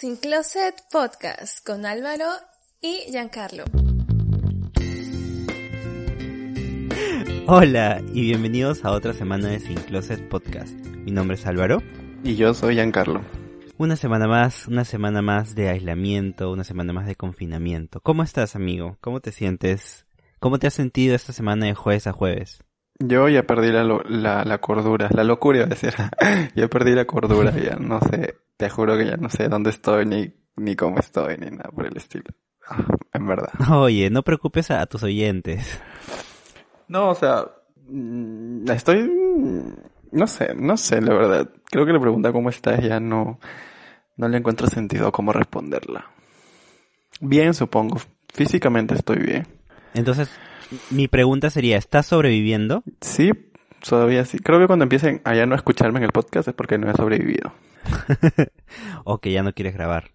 Sin Closet Podcast con Álvaro y Giancarlo. Hola y bienvenidos a otra semana de Sin Closet Podcast. Mi nombre es Álvaro. Y yo soy Giancarlo. Una semana más, una semana más de aislamiento, una semana más de confinamiento. ¿Cómo estás, amigo? ¿Cómo te sientes? ¿Cómo te has sentido esta semana de jueves a jueves? Yo ya perdí la, la, la cordura, la locura iba a decir. ya perdí la cordura, ya no sé, te juro que ya no sé dónde estoy, ni, ni cómo estoy, ni nada por el estilo. Ah, en verdad. Oye, no preocupes a, tus oyentes. No, o sea, mm, estoy, no sé, no sé, la verdad. Creo que la pregunta cómo estás ya no, no le encuentro sentido cómo responderla. Bien, supongo. Físicamente estoy bien. Entonces, mi pregunta sería, ¿estás sobreviviendo? Sí, todavía sí. Creo que cuando empiecen a ya no escucharme en el podcast es porque no he sobrevivido. o que ya no quieres grabar.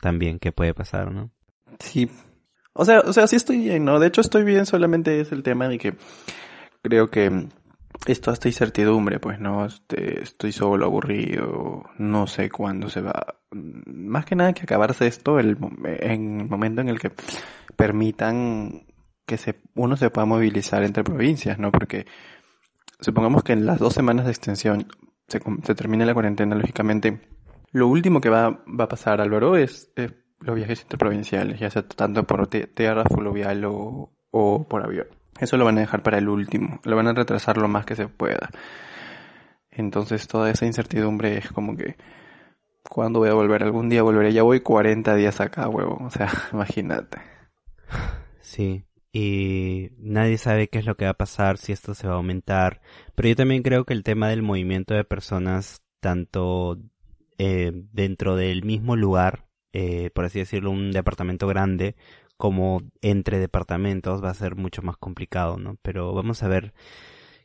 También, ¿qué puede pasar, no? Sí. O sea, o sea, sí estoy bien, ¿no? De hecho estoy bien, solamente es el tema de que creo que esto hasta incertidumbre, pues, ¿no? Este, estoy solo, aburrido, no sé cuándo se va. Más que nada que acabarse esto el, en el momento en el que permitan que se, uno se pueda movilizar entre provincias, ¿no? Porque supongamos que en las dos semanas de extensión se, se termine la cuarentena, lógicamente, lo último que va, a pasar, Álvaro, es, es los viajes interprovinciales, ya sea tanto por tierra, fluvial o, o por avión. Eso lo van a dejar para el último, lo van a retrasar lo más que se pueda. Entonces toda esa incertidumbre es como que, ¿cuándo voy a volver? Algún día volveré, ya voy 40 días acá, huevo, o sea, imagínate. Sí, y nadie sabe qué es lo que va a pasar, si esto se va a aumentar. Pero yo también creo que el tema del movimiento de personas, tanto eh, dentro del mismo lugar, eh, por así decirlo, un departamento grande, como entre departamentos, va a ser mucho más complicado, ¿no? Pero vamos a ver.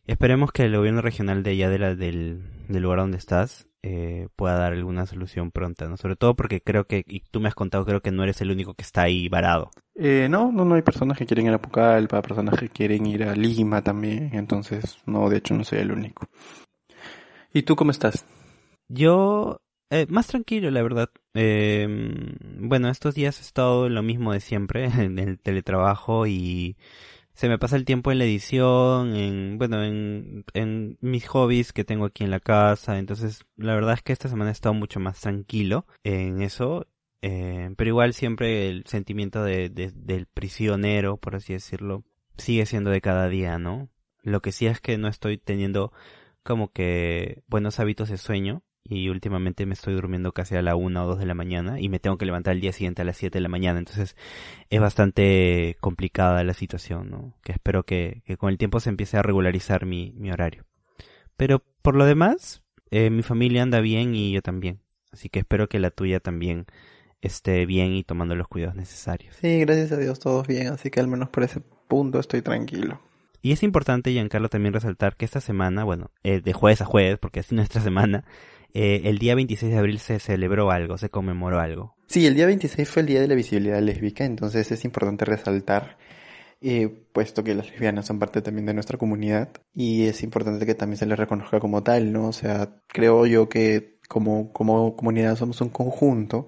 Esperemos que el gobierno regional de allá de la, del, del lugar donde estás eh, pueda dar alguna solución pronta, ¿no? Sobre todo porque creo que, y tú me has contado, creo que no eres el único que está ahí varado. Eh, no, no, no hay personas que quieren ir a Pucallpa, personas que quieren ir a Lima también, entonces, no, de hecho no soy el único. ¿Y tú cómo estás? Yo, eh, más tranquilo, la verdad. Eh, bueno, estos días he estado lo mismo de siempre, en el teletrabajo y se me pasa el tiempo en la edición, en, bueno, en, en mis hobbies que tengo aquí en la casa. Entonces, la verdad es que esta semana he estado mucho más tranquilo en eso. Eh, pero igual siempre el sentimiento de, de, del prisionero, por así decirlo, sigue siendo de cada día, ¿no? Lo que sí es que no estoy teniendo como que buenos hábitos de sueño y últimamente me estoy durmiendo casi a la una o dos de la mañana y me tengo que levantar el día siguiente a las siete de la mañana. Entonces es bastante complicada la situación, ¿no? Que espero que, que con el tiempo se empiece a regularizar mi, mi horario. Pero por lo demás, eh, mi familia anda bien y yo también. Así que espero que la tuya también esté bien y tomando los cuidados necesarios. Sí, gracias a Dios todos bien, así que al menos por ese punto estoy tranquilo. Y es importante, Giancarlo, también resaltar que esta semana, bueno, eh, de jueves a jueves, porque así nuestra semana, eh, el día 26 de abril se celebró algo, se conmemoró algo. Sí, el día 26 fue el Día de la Visibilidad Lésbica, entonces es importante resaltar, eh, puesto que las lesbianas son parte también de nuestra comunidad, y es importante que también se les reconozca como tal, ¿no? O sea, creo yo que como, como comunidad somos un conjunto,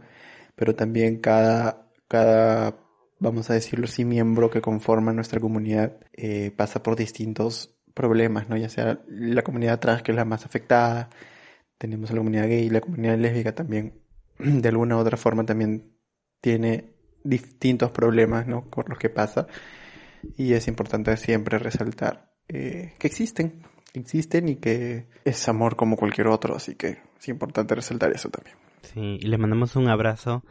pero también cada, cada, vamos a decirlo así, miembro que conforma nuestra comunidad eh, pasa por distintos problemas, ¿no? Ya sea la comunidad trans, que es la más afectada, tenemos a la comunidad gay, la comunidad lésbica también, de alguna u otra forma también tiene distintos problemas, ¿no? Por los que pasa. Y es importante siempre resaltar eh, que existen, existen y que es amor como cualquier otro, así que es importante resaltar eso también. Sí, y le mandamos un abrazo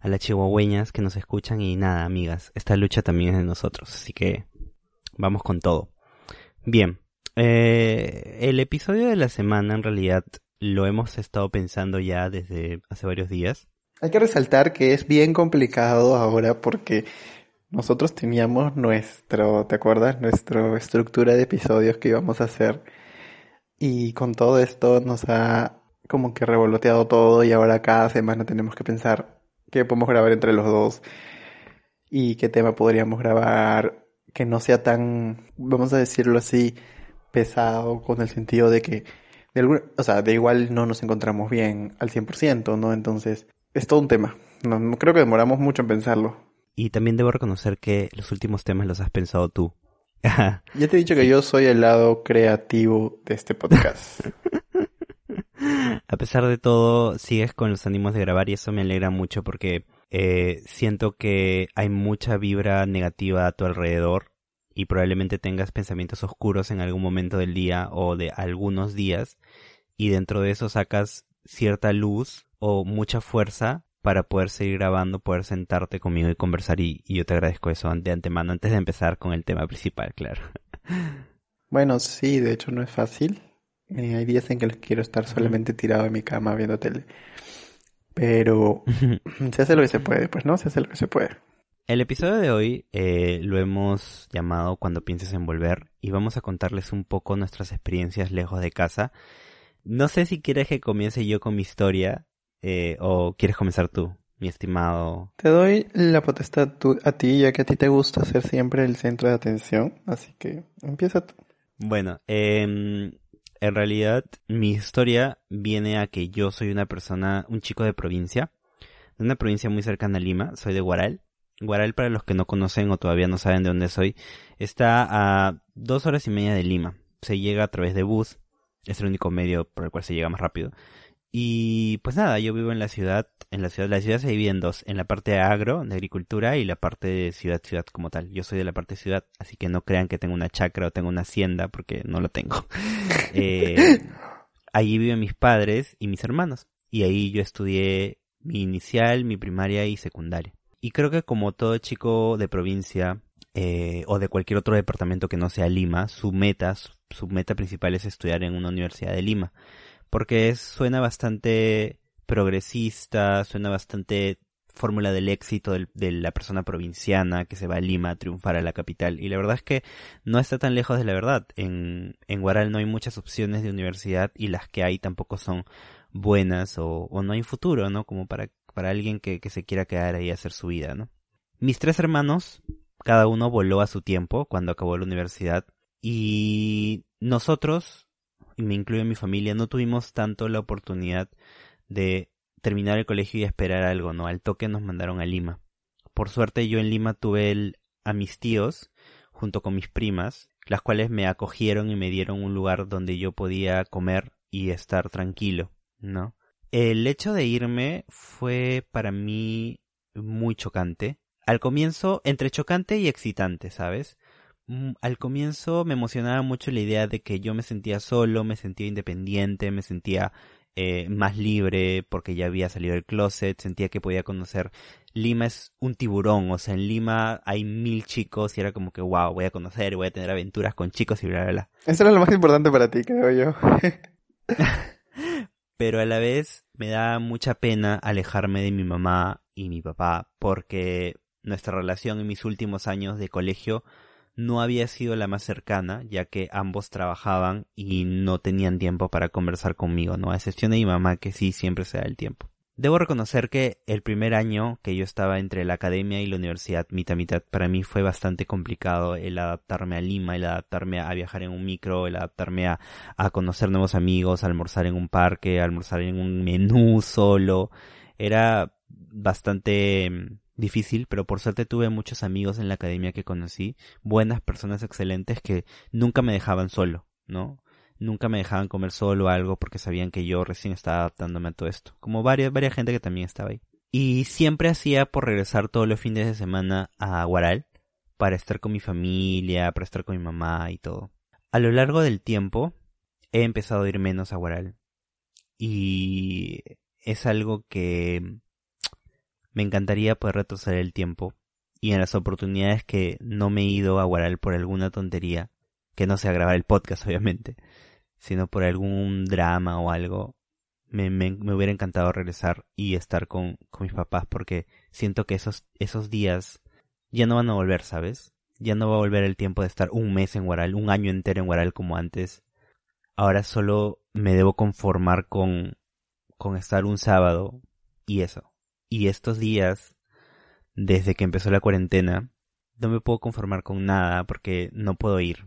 a las chihuahueñas que nos escuchan y nada, amigas, esta lucha también es de nosotros, así que vamos con todo. Bien, eh, el episodio de la semana en realidad lo hemos estado pensando ya desde hace varios días. Hay que resaltar que es bien complicado ahora porque nosotros teníamos nuestro, ¿te acuerdas? Nuestra estructura de episodios que íbamos a hacer. Y con todo esto nos ha como que revoloteado todo y ahora cada semana tenemos que pensar qué podemos grabar entre los dos y qué tema podríamos grabar que no sea tan, vamos a decirlo así, pesado con el sentido de que de alguna, o sea, de igual no nos encontramos bien al 100%, ¿no? Entonces, es todo un tema. No, no creo que demoramos mucho en pensarlo. Y también debo reconocer que los últimos temas los has pensado tú. ya te he dicho que yo soy el lado creativo de este podcast. A pesar de todo, sigues con los ánimos de grabar y eso me alegra mucho porque eh, siento que hay mucha vibra negativa a tu alrededor y probablemente tengas pensamientos oscuros en algún momento del día o de algunos días y dentro de eso sacas cierta luz o mucha fuerza para poder seguir grabando, poder sentarte conmigo y conversar y, yo te agradezco eso de antemano antes de empezar con el tema principal, claro. Bueno, sí, de hecho no es fácil. Eh, hay días en que quiero estar solamente tirado en mi cama viendo tele. Pero se hace lo que se puede, pues no, se hace lo que se puede. El episodio de hoy eh, lo hemos llamado Cuando pienses en volver y vamos a contarles un poco nuestras experiencias lejos de casa. No sé si quieres que comience yo con mi historia eh, ¿O quieres comenzar tú, mi estimado? Te doy la potestad a ti, ya que a ti te gusta ser siempre el centro de atención, así que empieza tú. Bueno, em, en realidad mi historia viene a que yo soy una persona, un chico de provincia, de una provincia muy cercana a Lima, soy de Guaral. Guaral, para los que no conocen o todavía no saben de dónde soy, está a dos horas y media de Lima. Se llega a través de bus, es el único medio por el cual se llega más rápido. Y pues nada, yo vivo en la ciudad, en la ciudad, la ciudad se divide en dos, en la parte agro, de agricultura, y la parte de ciudad, ciudad como tal. Yo soy de la parte ciudad, así que no crean que tengo una chacra o tengo una hacienda, porque no lo tengo. eh, allí viven mis padres y mis hermanos, y ahí yo estudié mi inicial, mi primaria y secundaria. Y creo que como todo chico de provincia, eh, o de cualquier otro departamento que no sea Lima, su meta, su meta principal es estudiar en una universidad de Lima porque suena bastante progresista, suena bastante fórmula del éxito de la persona provinciana que se va a Lima a triunfar a la capital. Y la verdad es que no está tan lejos de la verdad. En, en Guaral no hay muchas opciones de universidad y las que hay tampoco son buenas o, no hay futuro, ¿no? Como para, para alguien que, que se quiera quedar ahí a hacer su vida, ¿no? Mis tres hermanos, cada uno voló a su tiempo cuando acabó la universidad y nosotros y me incluyo en mi familia, no tuvimos tanto la oportunidad de terminar el colegio y esperar algo, ¿no? Al toque nos mandaron a Lima. Por suerte yo en Lima tuve a mis tíos, junto con mis primas, las cuales me acogieron y me dieron un lugar donde yo podía comer y estar tranquilo, ¿no? El hecho de irme fue para mí muy chocante. Al comienzo, entre chocante y excitante, ¿sabes? Mm, al comienzo me emocionaba mucho la idea de que yo me sentía solo, me sentía independiente, me sentía eh, más libre porque ya había salido del closet, sentía que podía conocer. Lima es un tiburón, o sea, en Lima hay mil chicos y era como que, wow, voy a conocer, voy a tener aventuras con chicos y bla, bla, bla. Eso era lo más importante para ti, creo yo. Pero a la vez me da mucha pena alejarme de mi mamá y mi papá porque nuestra relación en mis últimos años de colegio no había sido la más cercana, ya que ambos trabajaban y no tenían tiempo para conversar conmigo, ¿no? A excepción de mi mamá, que sí siempre se da el tiempo. Debo reconocer que el primer año que yo estaba entre la academia y la universidad, mitad mitad, para mí fue bastante complicado el adaptarme a Lima, el adaptarme a viajar en un micro, el adaptarme a, a conocer nuevos amigos, almorzar en un parque, almorzar en un menú solo. Era bastante difícil, pero por suerte tuve muchos amigos en la academia que conocí, buenas personas excelentes que nunca me dejaban solo, ¿no? Nunca me dejaban comer solo algo porque sabían que yo recién estaba adaptándome a todo esto. Como varias, varias gente que también estaba ahí. Y siempre hacía por regresar todos los fines de semana a Guaral para estar con mi familia, para estar con mi mamá y todo. A lo largo del tiempo he empezado a ir menos a Guaral. Y es algo que me encantaría poder retroceder el tiempo y en las oportunidades que no me he ido a Guaral por alguna tontería, que no sea grabar el podcast obviamente, sino por algún drama o algo, me, hubiera encantado regresar y estar con, con mis papás porque siento que esos, esos días ya no van a volver, ¿sabes? Ya no va a volver el tiempo de estar un mes en Guaral, un año entero en Guaral como antes. Ahora solo me debo conformar con, con estar un sábado y eso. Y estos días, desde que empezó la cuarentena, no me puedo conformar con nada porque no puedo ir.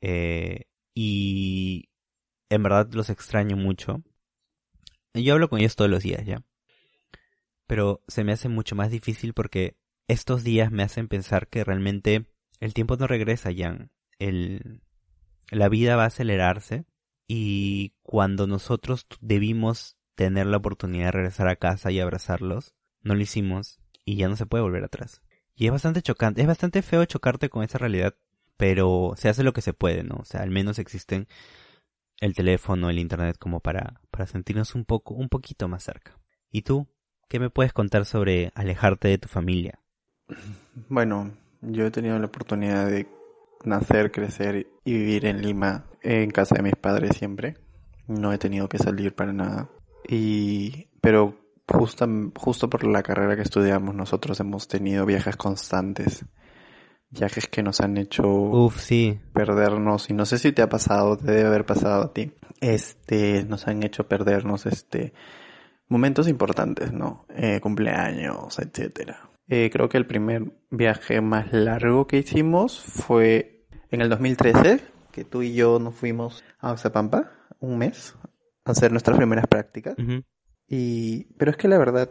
Eh, y en verdad los extraño mucho. Yo hablo con ellos todos los días, ¿ya? pero se me hace mucho más difícil porque estos días me hacen pensar que realmente el tiempo no regresa, ya. El, la vida va a acelerarse y cuando nosotros debimos tener la oportunidad de regresar a casa y abrazarlos, no lo hicimos y ya no se puede volver atrás. Y es bastante chocante, es bastante feo chocarte con esa realidad, pero se hace lo que se puede, ¿no? O sea, al menos existen el teléfono, el internet como para, para sentirnos un poco, un poquito más cerca. ¿Y tú? ¿Qué me puedes contar sobre alejarte de tu familia? Bueno, yo he tenido la oportunidad de nacer, crecer y vivir en Lima, en casa de mis padres siempre. No he tenido que salir para nada. Y, pero justo, justo por la carrera que estudiamos, nosotros hemos tenido viajes constantes. Viajes que nos han hecho Uf, sí. perdernos, y no sé si te ha pasado, te debe haber pasado a ti. Este, nos han hecho perdernos, este, momentos importantes, ¿no? Eh, cumpleaños, etcétera. Eh, creo que el primer viaje más largo que hicimos fue en el 2013, que tú y yo nos fuimos a Oxapampa un mes hacer nuestras primeras prácticas. Y, pero es que la verdad,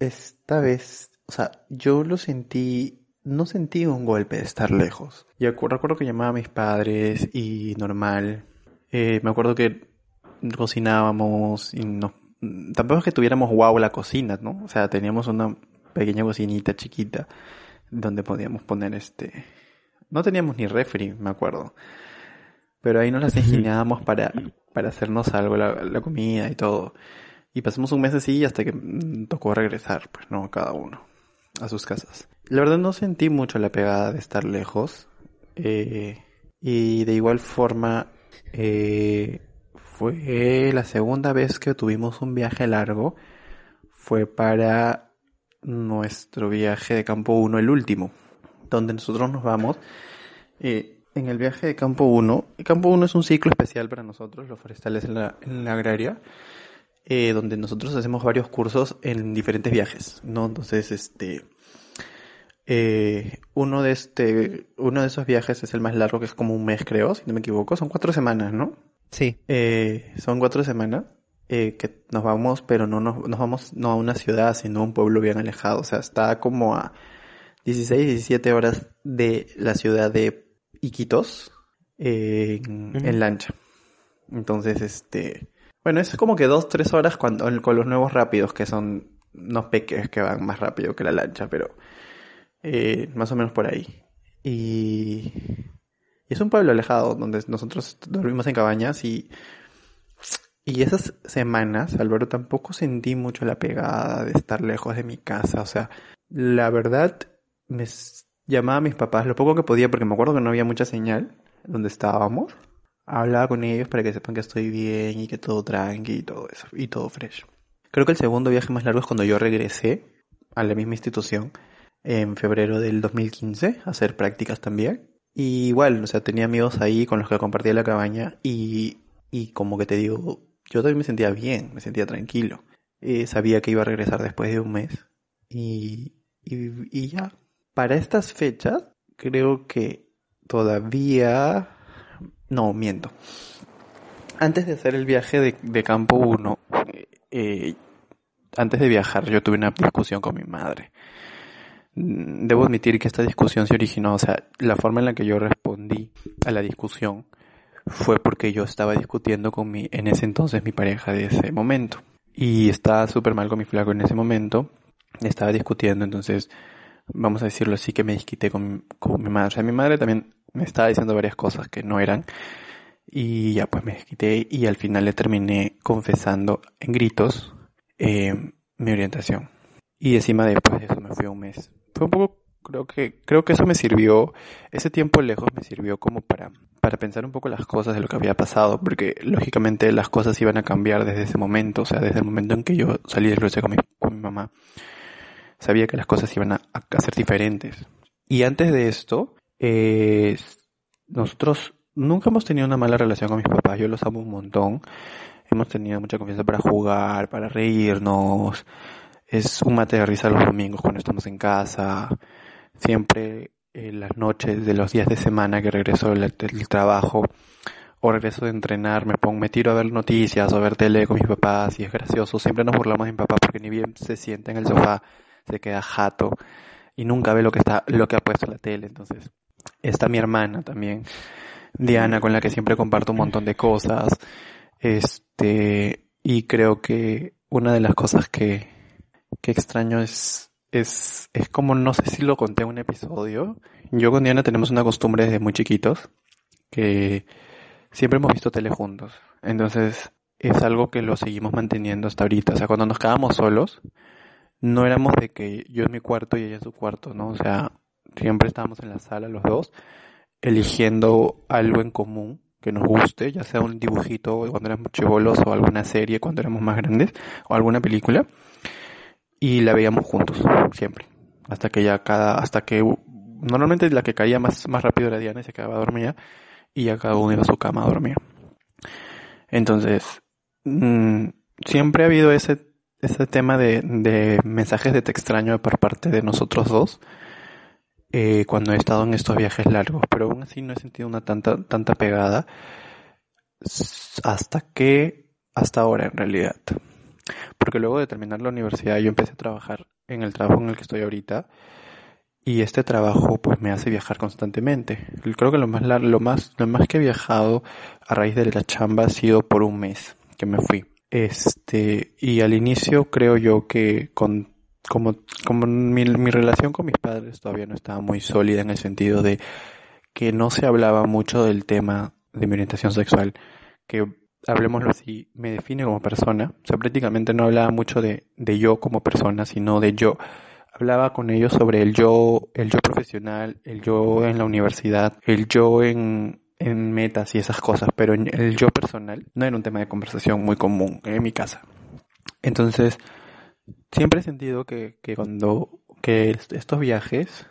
esta vez, o sea, yo lo sentí, no sentí un golpe de estar lejos. Yo recuerdo que llamaba a mis padres y normal. Eh, me acuerdo que cocinábamos y no, tampoco es que tuviéramos wow la cocina, ¿no? O sea, teníamos una pequeña cocinita chiquita donde podíamos poner este, no teníamos ni refri, me acuerdo. Pero ahí nos las ingeniábamos para, para hacernos algo, la, la comida y todo. Y pasamos un mes así hasta que mm, tocó regresar, pues no, cada uno a sus casas. La verdad no sentí mucho la pegada de estar lejos. eh, y de igual forma, eh, fue la segunda vez que tuvimos un viaje largo. Fue para nuestro viaje de campo 1, el último, donde nosotros nos vamos. eh, en el viaje de campo 1, el campo 1 es un ciclo especial para nosotros, los forestales en la, en la agraria eh, donde nosotros hacemos varios cursos en diferentes viajes, ¿no? Entonces, este, eh, uno de este, uno de esos viajes es el más largo, que es como un mes, creo, si no me equivoco, son cuatro semanas, ¿no? Sí. Eh, son cuatro semanas eh, que nos vamos, pero no nos, nos vamos no a una ciudad, sino a un pueblo bien alejado, o sea, está como a 16, 17 horas de la ciudad de Iquitos eh, en, lancha. Entonces, este, bueno, es como que dos, tres horas cuando, con los nuevos rápidos, que son unos peques que van más rápido que la lancha, pero eh, más o menos por ahí. Y, y es un pueblo alejado donde nosotros dormimos en cabañas y, y esas semanas, Álvaro, tampoco sentí mucho la pegada de estar lejos de mi casa. O sea, la verdad, me llamaba a mis papás lo poco que podía porque me acuerdo que no había mucha señal donde estábamos. Hablaba con ellos para que sepan que estoy bien y que todo tranqui y todo eso, y todo fresh. Creo que el segundo viaje más largo es cuando yo regresé a la misma institución en febrero del 2015 a hacer prácticas también. Y igual, o sea, tenía amigos ahí con los que compartía la cabaña y, y como que te digo, yo también me sentía bien, me sentía tranquilo. Eh, sabía que iba a regresar después de un mes. Y, y, y ya, para estas fechas, creo que todavía... No, miento. Antes de hacer el viaje de, de campo 1, eh, antes de viajar yo tuve una discusión con mi madre. Mm, Debo admitir que esta discusión se originó, o sea, la forma en la que yo respondí a la discusión fue porque yo estaba discutiendo con mi, en ese entonces mi pareja de ese momento. Y estaba súper mal con mi flaco en ese momento. Estaba discutiendo, entonces, vamos a decirlo así, que me disquité con, con mi madre. O sea, mi madre también me estaba diciendo varias cosas que no eran. Y ya pues me desquité y al final le terminé confesando en gritos eh, mi orientación. Y encima después de eso me fui un mes. Fue un poco, creo que, creo que eso me sirvió, ese tiempo lejos me sirvió como para, para pensar un poco las cosas de lo que había pasado, porque lógicamente las cosas iban a cambiar desde ese momento, o sea, desde el momento en que yo salí del cruce con mi, con mi mamá, sabía que las cosas iban a, a ser diferentes. Y antes de esto, eh, nosotros nunca hemos tenido una mala relación con mis papás, yo los amo un montón. Hemos tenido mucha confianza para jugar, para reírnos. Es un mate de risa los domingos cuando estamos en casa. Siempre en las noches de los días de semana que regreso del, del trabajo o regreso de entrenar, me pongo, me tiro a ver noticias o a ver tele con mis papás y es gracioso. Siempre nos burlamos de mi papá porque ni bien se sienta en el sofá, se queda jato y nunca ve lo que está, lo que ha puesto la tele. Entonces, está mi hermana también, Diana, con la que siempre comparto un montón de cosas. Este, y creo que una de las cosas que, que extraño es, es, es como, no sé si lo conté en un episodio. Yo con Diana tenemos una costumbre desde muy chiquitos que siempre hemos visto tele juntos. Entonces, es algo que lo seguimos manteniendo hasta ahorita. O sea, cuando nos quedábamos solos, no éramos de que yo en mi cuarto y ella en su cuarto, ¿no? O sea, siempre estábamos en la sala los dos, eligiendo algo en común que nos guste, ya sea un dibujito cuando éramos chivolos o alguna serie cuando éramos más grandes o alguna película y la veíamos juntos siempre hasta que ya cada hasta que normalmente la que caía más más rápido era Diana y se quedaba dormida y ya cada uno iba a su cama a dormir entonces mmm, siempre ha habido ese ese tema de, de mensajes de te extraño por parte de nosotros dos eh, cuando he estado en estos viajes largos, pero aún así no he sentido una tanta, tanta pegada hasta que, hasta ahora en realidad. Porque luego de terminar la universidad yo empecé a trabajar en el trabajo en el que estoy ahorita y este trabajo pues me hace viajar constantemente. Creo que lo más, lo más, lo más que he viajado a raíz de la chamba ha sido por un mes que me fui. Este, y al inicio creo yo que con como, como mi, mi relación con mis padres todavía no estaba muy sólida en el sentido de que no se hablaba mucho del tema de mi orientación sexual, que hablemoslo así, me define como persona. O sea, prácticamente no hablaba mucho de, de yo como persona, sino de yo. Hablaba con ellos sobre el yo, el yo profesional, el yo en la universidad, el yo en, en metas y esas cosas, pero en el yo personal no era un tema de conversación muy común en mi casa. Entonces, siempre he sentido que, que cuando, que estos viajes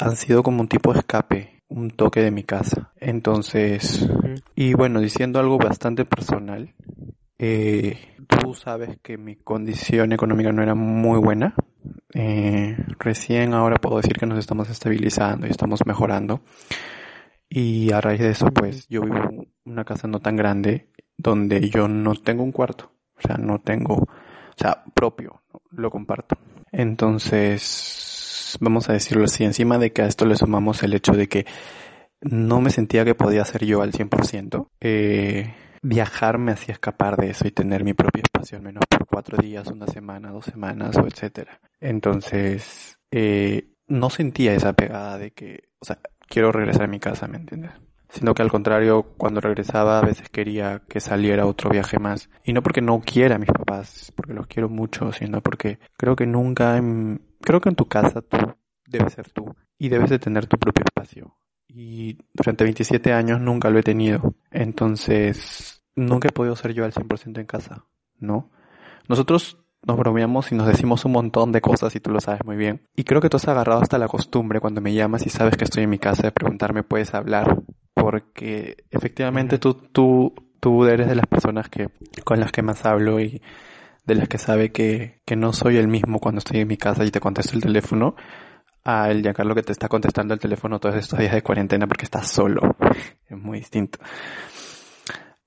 han sido como un tipo de escape, un toque de mi casa. Entonces, y bueno, diciendo algo bastante personal, eh, tú sabes que mi condición económica no era muy buena. Eh, recién ahora puedo decir que nos estamos estabilizando y estamos mejorando. Y a raíz de eso, pues yo vivo en una casa no tan grande donde yo no tengo un cuarto. O sea, no tengo o sea, propio, lo comparto. Entonces, vamos a decirlo así, encima de que a esto le sumamos el hecho de que no me sentía que podía ser yo al 100%, eh, viajar me hacía escapar de eso y tener mi propio espacio, al menos por cuatro días, una semana, dos semanas o etcétera. Entonces, eh, no sentía esa pegada de que, o sea, quiero regresar a mi casa, ¿me entiendes? sino que al contrario, cuando regresaba a veces quería que saliera otro viaje más. Y no porque no quiera a mis papás, porque los quiero mucho, sino porque creo que nunca, en, creo que en tu casa tú debes ser tú y debes de tener tu propio espacio. Y durante 27 años nunca lo he tenido. Entonces, nunca he podido ser yo al 100% en casa, ¿no? Nosotros nos bromeamos y nos decimos un montón de cosas y tú lo sabes muy bien. Y creo que tú has agarrado hasta la costumbre cuando me llamas y sabes que estoy en mi casa de preguntarme, ¿puedes hablar? porque efectivamente tú, tú, tú eres de las personas que, con las que más hablo y de las que sabe que, que no soy el mismo cuando estoy en mi casa y te contesto el teléfono a el Giancarlo que te está contestando el teléfono todos estos días de cuarentena porque estás solo. Es muy distinto.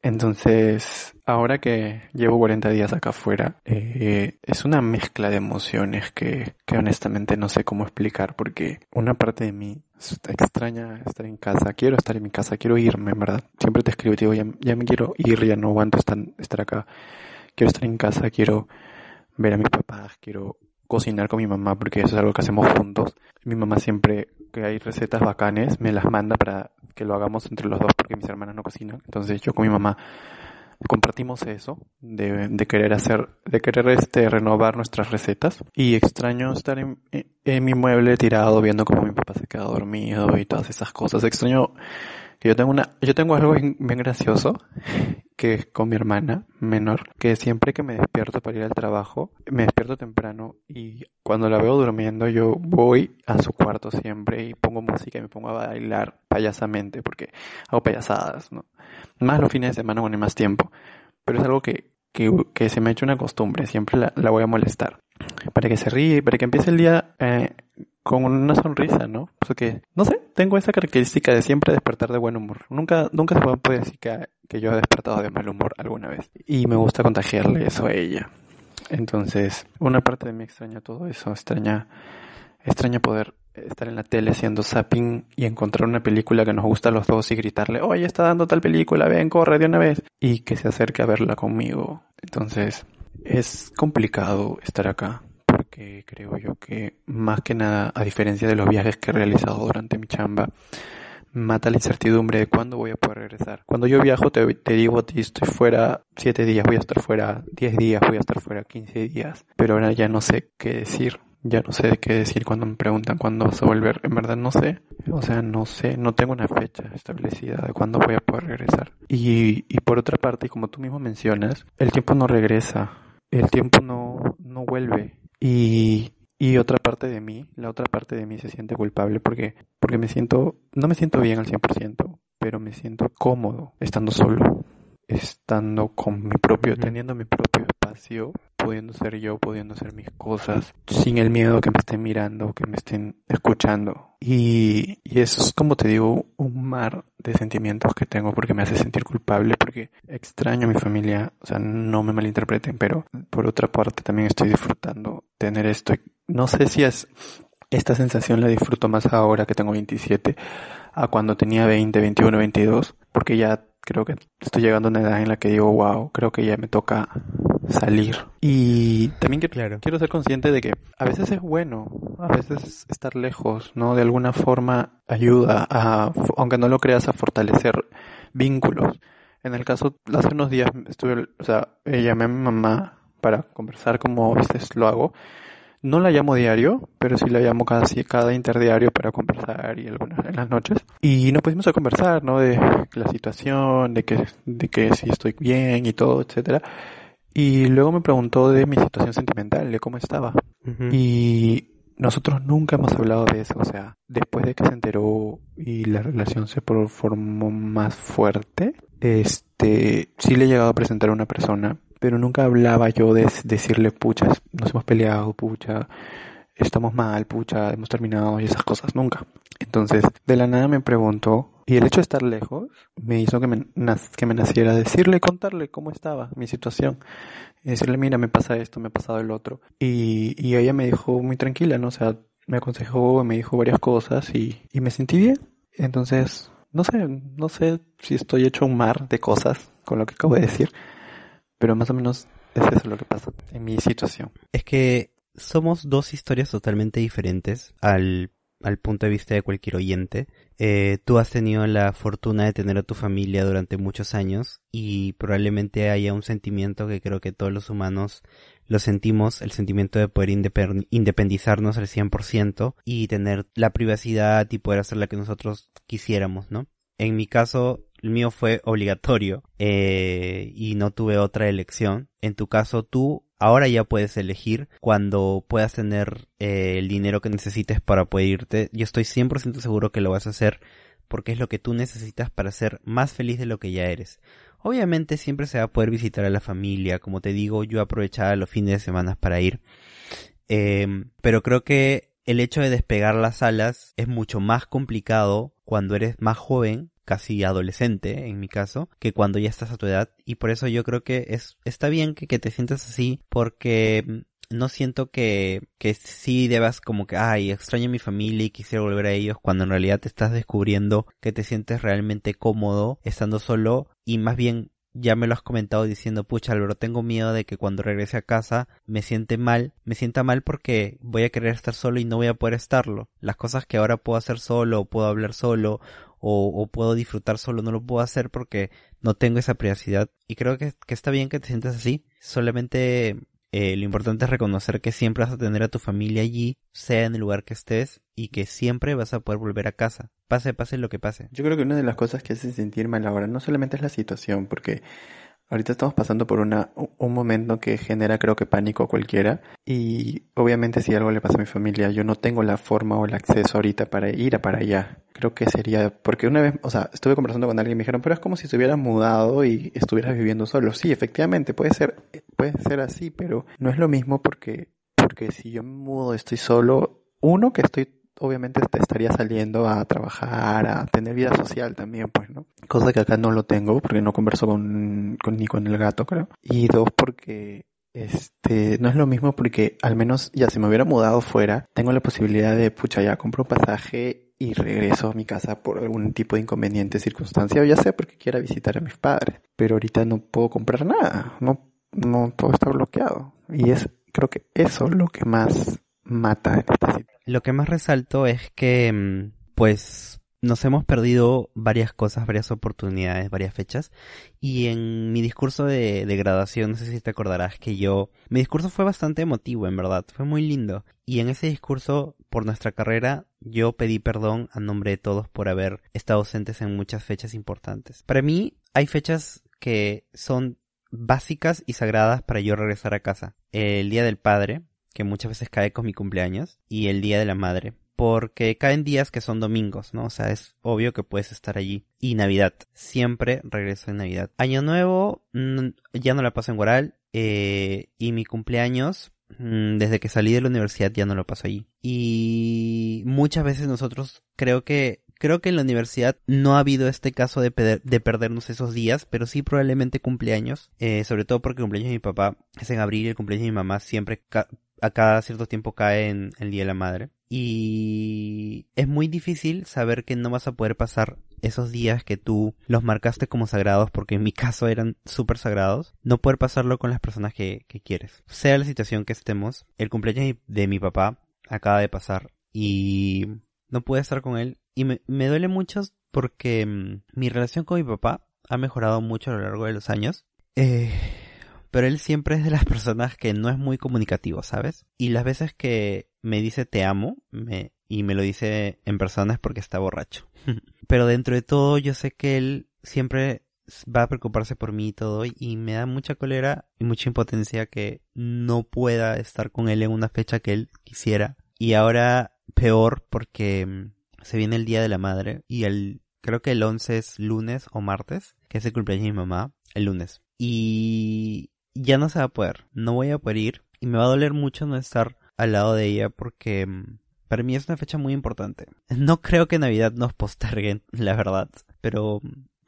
Entonces, ahora que llevo 40 días acá afuera, eh, es una mezcla de emociones que, que honestamente no sé cómo explicar porque una parte de mí extraña estar en casa, quiero estar en mi casa, quiero irme, verdad. Siempre te escribo te digo, ya, ya me quiero ir, ya no aguanto estar acá. Quiero estar en casa, quiero ver a mis papás, quiero cocinar con mi mamá porque eso es algo que hacemos juntos. Mi mamá siempre que hay recetas bacanes me las manda para que lo hagamos entre los dos porque mis hermanas no cocinan. Entonces yo con mi mamá compartimos eso de, querer hacer, de querer este renovar nuestras recetas y extraño estar en, mi mueble tirado viendo cómo mi papá se queda dormido y todas esas cosas. Extraño yo tengo una, yo tengo algo bien, gracioso que es con mi hermana menor, que siempre que me despierto para ir al trabajo, me despierto temprano y cuando la veo durmiendo yo voy a su cuarto siempre y pongo música y me pongo a bailar payasamente porque hago payasadas, ¿no? Más los fines de semana cuando más tiempo, pero es algo que, que, se me ha hecho una costumbre, siempre la, la voy a molestar. para que se ríe, para que empiece el día eh, con una sonrisa, ¿no? Porque, no sé, tengo esa característica de siempre despertar de buen humor. Nunca, nunca se puede decir que, que yo he despertado de mal humor alguna vez. Y me gusta contagiarle eso a ella. Entonces, una parte de mí extraña todo eso, extraña, extraña poder estar en la tele haciendo zapping y encontrar una película que nos gusta a los dos y gritarle, oye, está dando tal película, ven, corre de una vez, y que se acerque a verla conmigo. Entonces, es complicado estar acá, porque creo yo que más que nada, a diferencia de los viajes que he realizado durante mi chamba, mata la incertidumbre de cuándo voy a poder regresar. Cuando yo viajo te, te digo a ti, estoy fuera 7 días, voy a estar fuera 10 días, voy a estar fuera 15 días, pero ahora ya no sé qué decir. Ya no sé qué decir cuando me preguntan cuándo vas a volver. En verdad no sé. O sea, no sé. No tengo una fecha establecida de cuándo voy a poder regresar. Y, y por otra parte, como tú mismo mencionas, el tiempo no regresa. El tiempo no, no vuelve. Y, y otra parte de mí, la otra parte de mí se siente culpable porque, porque me siento, no me siento bien al 100%, pero me siento cómodo estando solo estando con mi propio, teniendo mi propio espacio, pudiendo ser yo, pudiendo hacer mis cosas, sin el miedo que me estén mirando, que me estén escuchando. Y, y eso es como te digo, un mar de sentimientos que tengo porque me hace sentir culpable, porque extraño a mi familia, o sea, no me malinterpreten, pero por otra parte también estoy disfrutando tener esto. No sé si es esta sensación la disfruto más ahora que tengo 27 a cuando tenía 20, 21, 22, porque ya creo que estoy llegando a una edad en la que digo, wow, creo que ya me toca salir. Y también quiero, quiero ser consciente de que a veces es bueno, a veces estar lejos, ¿no? De alguna forma ayuda a, aunque no lo creas, a fortalecer vínculos. En el caso, hace unos días estuve, o sea, llamé a mi mamá para conversar como a veces lo hago no la llamo diario, pero sí la llamo casi cada interdiario para conversar y algunas en las noches. Y nos pusimos a conversar, ¿no? De la situación, de que, de que si estoy bien y todo, etcétera. Y luego me preguntó de mi situación sentimental, de cómo estaba. Y nosotros nunca hemos hablado de eso, o sea, después de que se enteró y la relación se formó más fuerte, este, sí le he llegado a presentar a una persona pero nunca hablaba yo de decirle, pucha, nos hemos peleado, pucha, estamos mal, pucha, hemos terminado y esas cosas, nunca. Entonces, de la nada me preguntó, y el hecho de estar lejos me hizo que me, que me naciera decirle, contarle cómo estaba mi situación. Y decirle, mira, me pasa esto, me ha pasado el otro. Y, y ella me dijo muy tranquila, ¿no? O sea, me aconsejó, me dijo varias cosas y, y me sentí bien. Entonces, no sé, no sé si estoy hecho un mar de cosas con lo que acabo de decir pero más o menos es eso lo que pasa en mi situación. Es que somos dos historias totalmente diferentes al, al punto de vista de cualquier oyente. Eh, tú has tenido la fortuna de tener a tu familia durante muchos años y probablemente haya un sentimiento que creo que todos los humanos lo sentimos, el sentimiento de poder independizarnos al 100% y tener la privacidad y poder hacer la que nosotros quisiéramos, ¿no? En mi caso, el mío fue obligatorio eh, y no tuve otra elección. En tu caso, tú ahora ya puedes elegir cuando puedas tener eh, el dinero que necesites para poder irte. Yo estoy 100% seguro que lo vas a hacer porque es lo que tú necesitas para ser más feliz de lo que ya eres. Obviamente siempre se va a poder visitar a la familia, como te digo, yo aprovechaba los fines de semana para ir. Eh, pero creo que el hecho de despegar las alas es mucho más complicado cuando eres más joven casi adolescente en mi caso, que cuando ya estás a tu edad. Y por eso yo creo que es está bien que, que te sientas así porque mm, no siento que, que sí debas como que, ay, extraño a mi familia y quisiera volver a ellos cuando en realidad te estás descubriendo que te sientes realmente cómodo estando solo. Y más bien ya me lo has comentado diciendo, pucha Álvaro, tengo miedo de que cuando regrese a casa me siente mal, me sienta mal porque voy a querer estar solo y no voy a poder estarlo. Las cosas que ahora puedo hacer solo, puedo hablar solo, o, puedo disfrutar solo, no lo puedo hacer porque no tengo esa privacidad. Y creo que, está bien que te sientas así. Solamente eh, lo importante es reconocer que siempre vas a tener a tu familia allí, sea en el lugar que estés, y que siempre vas a poder volver a casa. Pase, pase lo que pase. Yo creo que una de las cosas que hace sentir mal ahora no solamente es la situación, porque Ahorita estamos pasando por una, un momento que genera creo que pánico a cualquiera y obviamente si algo le pasa a mi familia yo no tengo la forma o el acceso ahorita para ir a para allá. Creo que sería, porque una vez, o sea, estuve conversando con alguien y me dijeron, pero es como si se hubieras mudado y estuvieras viviendo solo. Sí, efectivamente, puede ser, puede ser así, pero no es lo mismo porque porque si yo me mudo, estoy solo, uno que estoy obviamente estaría saliendo a trabajar, a tener vida social también, pues, ¿no? Cosa que acá no lo tengo porque no converso con, con ni con el gato, creo. Y dos, porque este, no es lo mismo porque al menos ya si me hubiera mudado fuera, tengo la posibilidad de, pucha, ya compro pasaje y regreso a mi casa por algún tipo de inconveniente, circunstancia, o ya sea porque quiera visitar a mis padres. Pero ahorita no puedo comprar nada, no, no, todo está bloqueado. Y es, creo que eso es lo que más mata en esta situación. Lo que más resalto es que, mm, pues, nos hemos perdido varias cosas, varias oportunidades, varias fechas. Y en mi discurso de, graduación, no sé si te acordarás que yo, mi discurso fue bastante emotivo, en verdad, fue muy lindo. Y en ese discurso, por nuestra carrera, yo pedí perdón a nombre de todos por haber estado ausentes en muchas fechas importantes. Para mí, hay fechas que son básicas y sagradas para yo regresar a casa. El Día del Padre, que muchas veces cae con mi cumpleaños, y el Día de la Madre, porque caen días que son domingos, ¿no? O sea, es obvio que puedes estar allí. Y Navidad, siempre regreso en Navidad. Año Nuevo, ya no la paso en Guaral, eh, y mi cumpleaños, mm, desde que salí de la universidad ya no lo paso allí. Y muchas veces nosotros creo que creo que en la universidad no ha habido este caso de, de perdernos esos días, pero sí probablemente cumpleaños, eh, sobre todo porque el cumpleaños de mi papá es en abril y el cumpleaños de mi mamá siempre a cada cierto tiempo cae en el Día de la Madre. Y es muy difícil saber que no vas a poder pasar esos días que tú los marcaste como sagrados, porque en mi caso eran súper sagrados, no poder pasarlo con las personas que, que quieres. Sea la situación que estemos, el cumpleaños de mi papá acaba de pasar y no pude estar con él y me, me duele mucho porque mm, mi relación con mi papá ha mejorado mucho a lo largo de los años. Eh, pero él siempre es de las personas que no es muy comunicativo, ¿sabes? Y las veces que me dice te amo, me, y me lo dice en persona es porque está borracho. pero dentro de todo yo sé que él siempre va a preocuparse por mí y todo, y me da mucha cólera y mucha impotencia que no pueda estar con él en una fecha que él quisiera. Y ahora peor porque mm, se viene el Día de la Madre y el creo que el 11 es lunes o martes, que es el cumpleaños de mi mamá, el lunes. Y ya no se va a poder, no voy a poder ir y me va a doler mucho no estar al lado de ella porque mm, para mí es una fecha muy importante. No creo que Navidad nos posterguen, la verdad, pero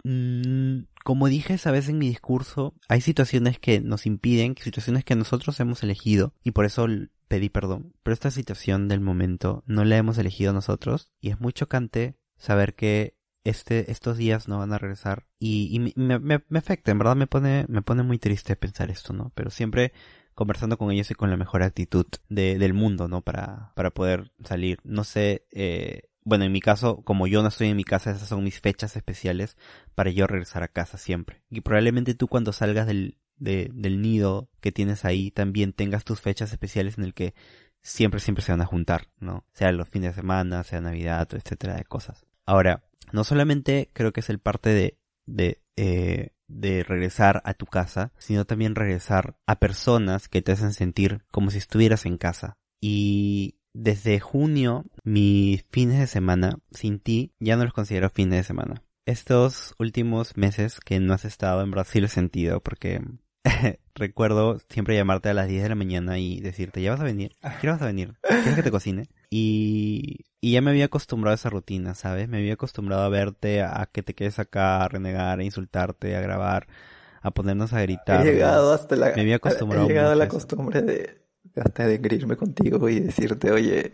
mm, como dije esa vez en mi discurso, hay situaciones que nos impiden, situaciones que nosotros hemos elegido y por eso pedí perdón. Pero esta situación del momento no la hemos elegido nosotros y es muy chocante saber que este, estos días no van a regresar y, me, me, me, afecta, en verdad me pone, me pone muy triste pensar esto, ¿no? Pero siempre conversando con ellos y con la mejor actitud de, del mundo, ¿no? Para, para poder salir. No sé, eh, bueno, en mi caso, como yo no estoy en mi casa, esas son mis fechas especiales para yo regresar a casa siempre. Y probablemente tú cuando salgas del, de, del nido que tienes ahí, también tengas tus fechas especiales en el que siempre, siempre se van a juntar, ¿no? Sea los fines de semana, sea Navidad, etcétera de cosas. Ahora, no solamente creo que es el parte de, de, eh, de regresar a tu casa, sino también regresar a personas que te hacen sentir como si estuvieras en casa. Y desde junio, mis fines de semana sin ti ya no los considero fines de semana. Estos últimos meses que no has estado en Brasil he sentido porque recuerdo siempre llamarte a las 10 de la mañana y decirte, ¿ya vas a venir? ¿Qué vas a venir? ¿Quieres que te cocine? Y, y ya me había acostumbrado a esa rutina, ¿sabes? Me había acostumbrado a verte, a que te quedes acá, a renegar, a insultarte, a grabar, a ponernos a gritar. He llegado hasta la, me había acostumbrado he llegado a la costumbre de, hasta de grillarme contigo y decirte, oye,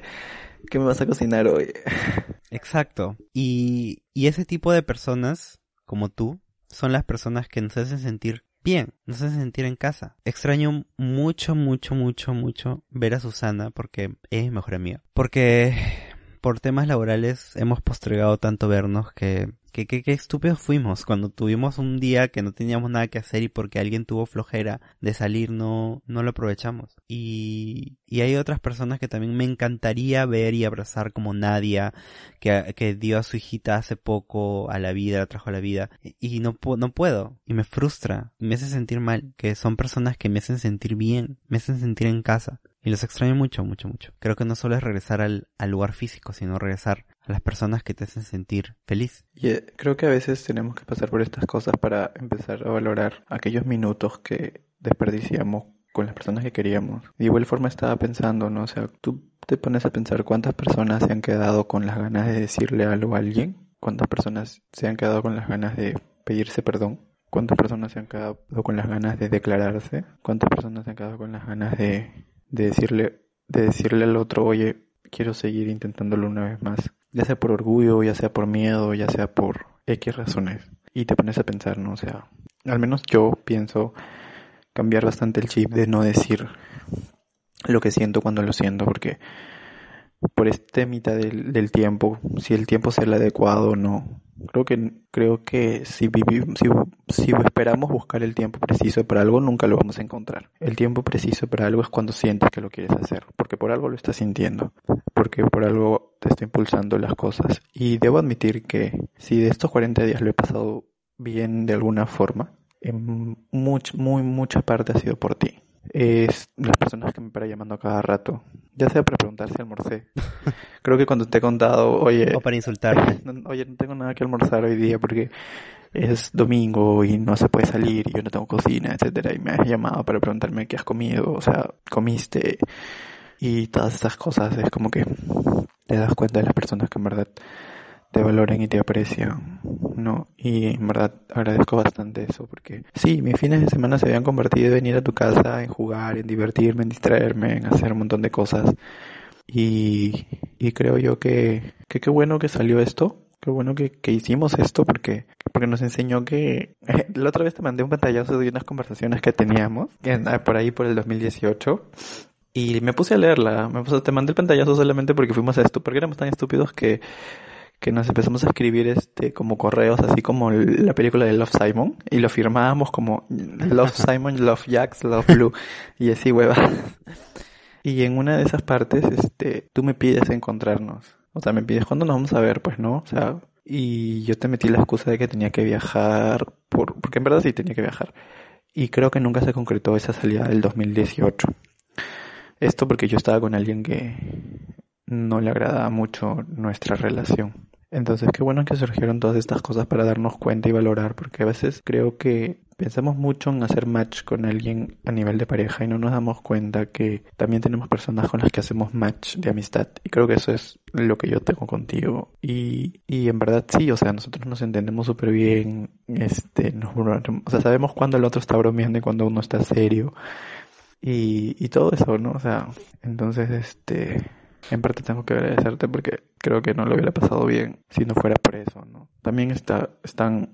¿qué me vas a cocinar hoy? Exacto. Y, y ese tipo de personas, como tú, son las personas que nos hacen sentir bien, nos hace sentir en casa. Extraño mucho, mucho, mucho, mucho ver a Susana porque es mejor amiga. Porque por temas laborales hemos postergado tanto vernos que Qué, qué estúpidos fuimos cuando tuvimos un día que no teníamos nada que hacer y porque alguien tuvo flojera de salir no, no lo aprovechamos. Y, y hay otras personas que también me encantaría ver y abrazar como Nadia, que, que dio a su hijita hace poco a la vida, la trajo a la vida, y no, no puedo, y me frustra, me hace sentir mal, que son personas que me hacen sentir bien, me hacen sentir en casa. Y los extraño mucho, mucho, mucho. Creo que no solo es regresar al, al lugar físico, sino regresar a las personas que te hacen sentir feliz. Y eh, creo que a veces tenemos que pasar por estas cosas para empezar a valorar aquellos minutos que desperdiciamos con las personas que queríamos. De igual forma estaba pensando, ¿no? O sea, tú te pones a pensar cuántas personas se han quedado con las ganas de decirle algo a alguien, cuántas personas se han quedado con las ganas de pedirse perdón, cuántas personas se han quedado con las ganas de declararse, cuántas personas se han quedado con las ganas de, de decirle, de decirle al otro, oye, quiero seguir intentándolo una vez más, ya sea por orgullo, ya sea por miedo, ya sea por X razones. Y te pones a pensar, ¿no? O sea, al menos yo pienso cambiar bastante el chip de no decir lo que siento cuando lo siento, porque por este mitad del, tiempo, si el tiempo es el adecuado o no, creo que creo que si vivimos, si esperamos buscar el tiempo preciso para algo, nunca lo vamos a encontrar. El tiempo preciso para algo es cuando sientes que lo quieres hacer, porque por algo lo estás sintiendo, porque por algo te está impulsando las cosas. Y debo admitir que si de estos 40 días lo he pasado bien de alguna forma, en much, muy mucha parte ha sido por ti. Es las personas que me paran llamando a cada rato, ya sea para preguntar si almorcé. Creo que cuando te he contado, oye, O para insultarte. no- oye, no tengo nada que almorzar hoy día porque es domingo y no se puede salir y yo no tengo cocina, etcétera, y me has llamado para preguntarme qué has comido, o sea, comiste y todas esas cosas, es como que te das cuenta de las personas que en verdad te valoran y te aprecian, ¿no? Y en verdad agradezco bastante eso porque sí, mis fines de semana se habían convertido en venir a tu casa, en jugar, en divertirme, en distraerme, en hacer un montón de cosas. Y, y creo yo que, que qué bueno que salió esto, qué bueno que, que hicimos esto porque, porque nos enseñó que la otra vez te mandé un pantallazo de unas conversaciones que teníamos en- por ahí por el 2018 y me puse a leerla, me puse, te mandé el pantallazo solamente porque fuimos a porque éramos tan estúpidos que que nos empezamos a escribir este como correos así como la película de Love Simon y lo firmábamos como Love Simon, Love Jax, Love Blue y así hueva. Y en una de esas partes este tú me pides encontrarnos. O sea, me pides cuándo nos vamos a ver, pues no, o sea, y yo te metí la excusa de que tenía que viajar por porque en verdad sí tenía que viajar. Y creo que nunca se concretó esa salida del 2018. Esto porque yo estaba con alguien que no le agradaba mucho nuestra relación. Entonces, qué bueno que surgieron todas estas cosas para darnos cuenta y valorar, porque a veces creo que pensamos mucho en hacer match con alguien a nivel de pareja y no nos damos cuenta que también tenemos personas con las que hacemos match de amistad. Y creo que eso es lo que yo tengo contigo. Y, y en verdad sí, o sea, nosotros nos entendemos súper bien, este, nos, o sea, sabemos cuándo el otro está bromeando y cuándo uno está serio. Y, y todo eso, ¿no? O sea, entonces, este, en parte tengo que agradecerte porque creo que no lo hubiera pasado bien si no fuera por eso, ¿no? También está, es tan